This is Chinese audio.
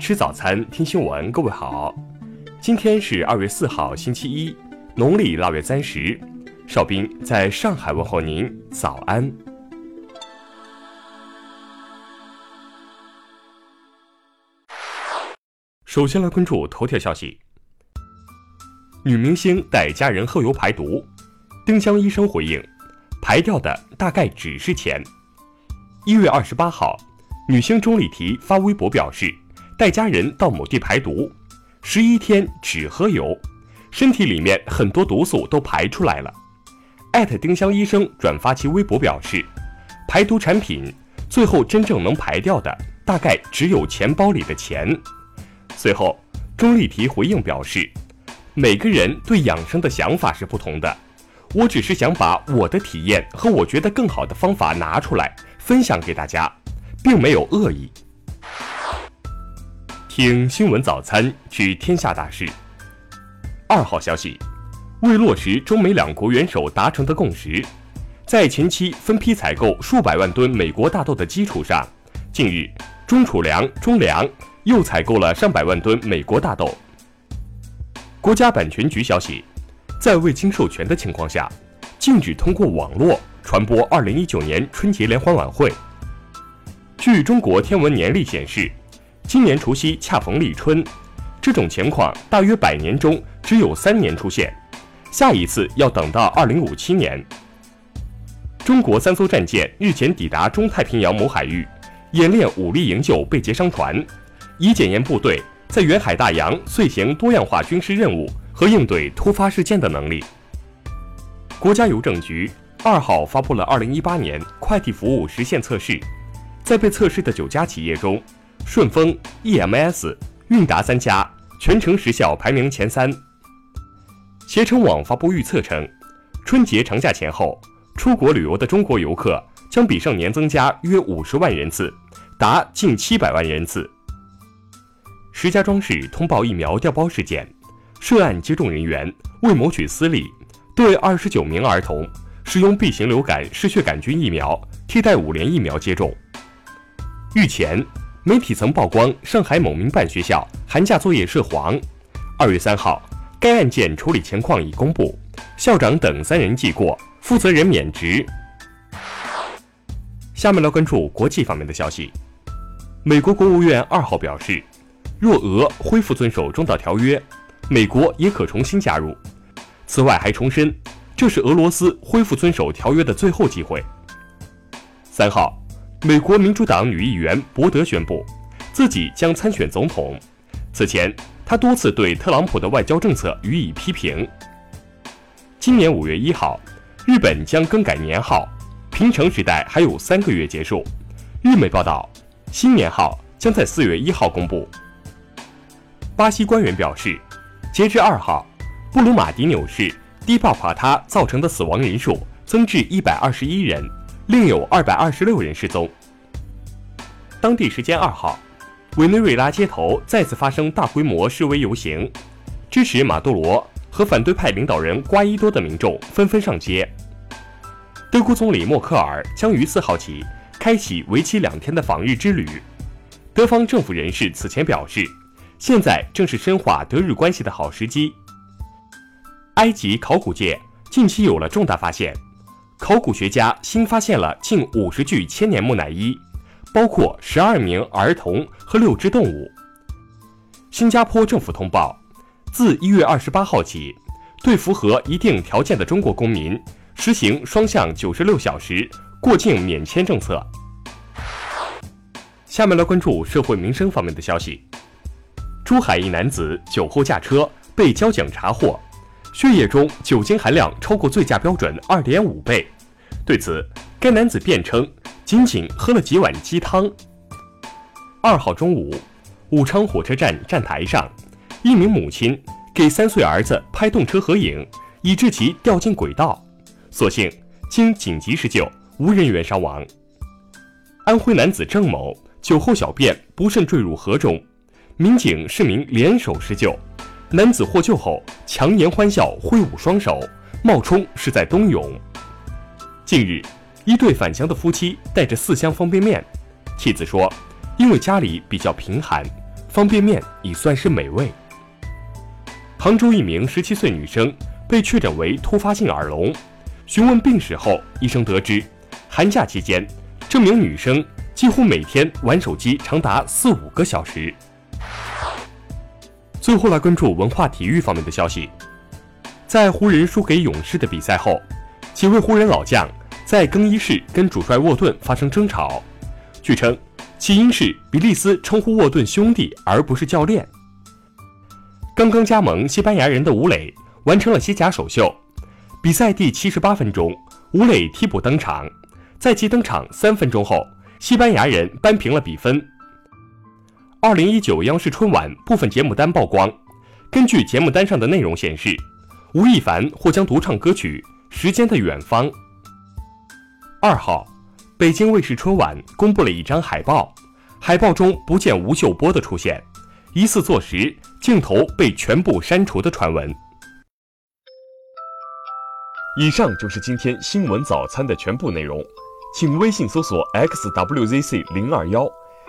吃早餐，听新闻。各位好，今天是二月四号，星期一，农历腊月三十。邵兵在上海问候您，早安。首先来关注头条消息：女明星带家人喝油排毒，丁香医生回应，排掉的大概只是钱。一月二十八号。女星钟丽缇发微博表示，带家人到某地排毒，十一天只喝油，身体里面很多毒素都排出来了。艾特丁香医生转发其微博表示，排毒产品最后真正能排掉的，大概只有钱包里的钱。随后，钟丽缇回应表示，每个人对养生的想法是不同的，我只是想把我的体验和我觉得更好的方法拿出来分享给大家。并没有恶意。听新闻早餐知天下大事。二号消息，为落实中美两国元首达成的共识，在前期分批采购数百万吨美国大豆的基础上，近日中储粮、中粮又采购了上百万吨美国大豆。国家版权局消息，在未经授权的情况下，禁止通过网络传播二零一九年春节联欢晚会。据中国天文年历显示，今年除夕恰逢立春，这种情况大约百年中只有三年出现，下一次要等到二零五七年。中国三艘战舰日前抵达中太平洋某海域，演练武力营救被劫商船，以检验部队在远海大洋遂行多样化军事任务和应对突发事件的能力。国家邮政局二号发布了二零一八年快递服务实现测试。在被测试的九家企业中，顺丰、EMS、韵达三家全程时效排名前三。携程网发布预测称，春节长假前后，出国旅游的中国游客将比上年增加约五十万人次，达近七百万人次。石家庄市通报疫苗调包事件，涉案接种人员为谋取私利，对二十九名儿童使用 B 型流感嗜血杆菌疫苗替代五联疫苗接种。日前，媒体曾曝光上海某民办学校寒假作业涉黄。二月三号，该案件处理情况已公布，校长等三人记过，负责人免职。下面来关注国际方面的消息。美国国务院二号表示，若俄恢复遵守中导条约，美国也可重新加入。此外，还重申这是俄罗斯恢复遵守条约的最后机会。三号。美国民主党女议员博德宣布，自己将参选总统。此前，她多次对特朗普的外交政策予以批评。今年五月一号，日本将更改年号，平成时代还有三个月结束。日媒报道，新年号将在四月一号公布。巴西官员表示，截至二号，布鲁马迪纽市低爆垮塌造成的死亡人数增至一百二十一人。另有二百二十六人失踪。当地时间二号，委内瑞拉街头再次发生大规模示威游行，支持马杜罗和反对派领导人瓜伊多的民众纷纷上街。德国总理默克尔将于四号起开启为期两天的访日之旅。德方政府人士此前表示，现在正是深化德日关系的好时机。埃及考古界近期有了重大发现。考古学家新发现了近五十具千年木乃伊，包括十二名儿童和六只动物。新加坡政府通报，自一月二十八号起，对符合一定条件的中国公民实行双向九十六小时过境免签政策。下面来关注社会民生方面的消息：珠海一男子酒后驾车被交警查获。血液中酒精含量超过醉驾标准二点五倍。对此，该男子辩称仅仅喝了几碗鸡汤。二号中午，武昌火车站站台上，一名母亲给三岁儿子拍动车合影，以致其掉进轨道，所幸经紧急施救，无人员伤亡。安徽男子郑某酒后小便不慎坠入河中，民警市民联手施救。男子获救后强颜欢笑，挥舞双手，冒充是在冬泳。近日，一对返乡的夫妻带着四箱方便面，妻子说，因为家里比较贫寒，方便面已算是美味。杭州一名十七岁女生被确诊为突发性耳聋，询问病史后，医生得知，寒假期间，这名女生几乎每天玩手机长达四五个小时。最后来关注文化体育方面的消息，在湖人输给勇士的比赛后，几位湖人老将在更衣室跟主帅沃顿发生争吵，据称起因是比利斯称呼沃顿兄弟而不是教练。刚刚加盟西班牙人的吴磊完成了西甲首秀，比赛第七十八分钟，吴磊替补登场，在其登场三分钟后，西班牙人扳平了比分。二零一九央视春晚部分节目单曝光，根据节目单上的内容显示，吴亦凡或将独唱歌曲《时间的远方》。二号，北京卫视春晚公布了一张海报，海报中不见吴秀波的出现，疑似坐实镜头被全部删除的传闻。以上就是今天新闻早餐的全部内容，请微信搜索 xwzc 零二幺。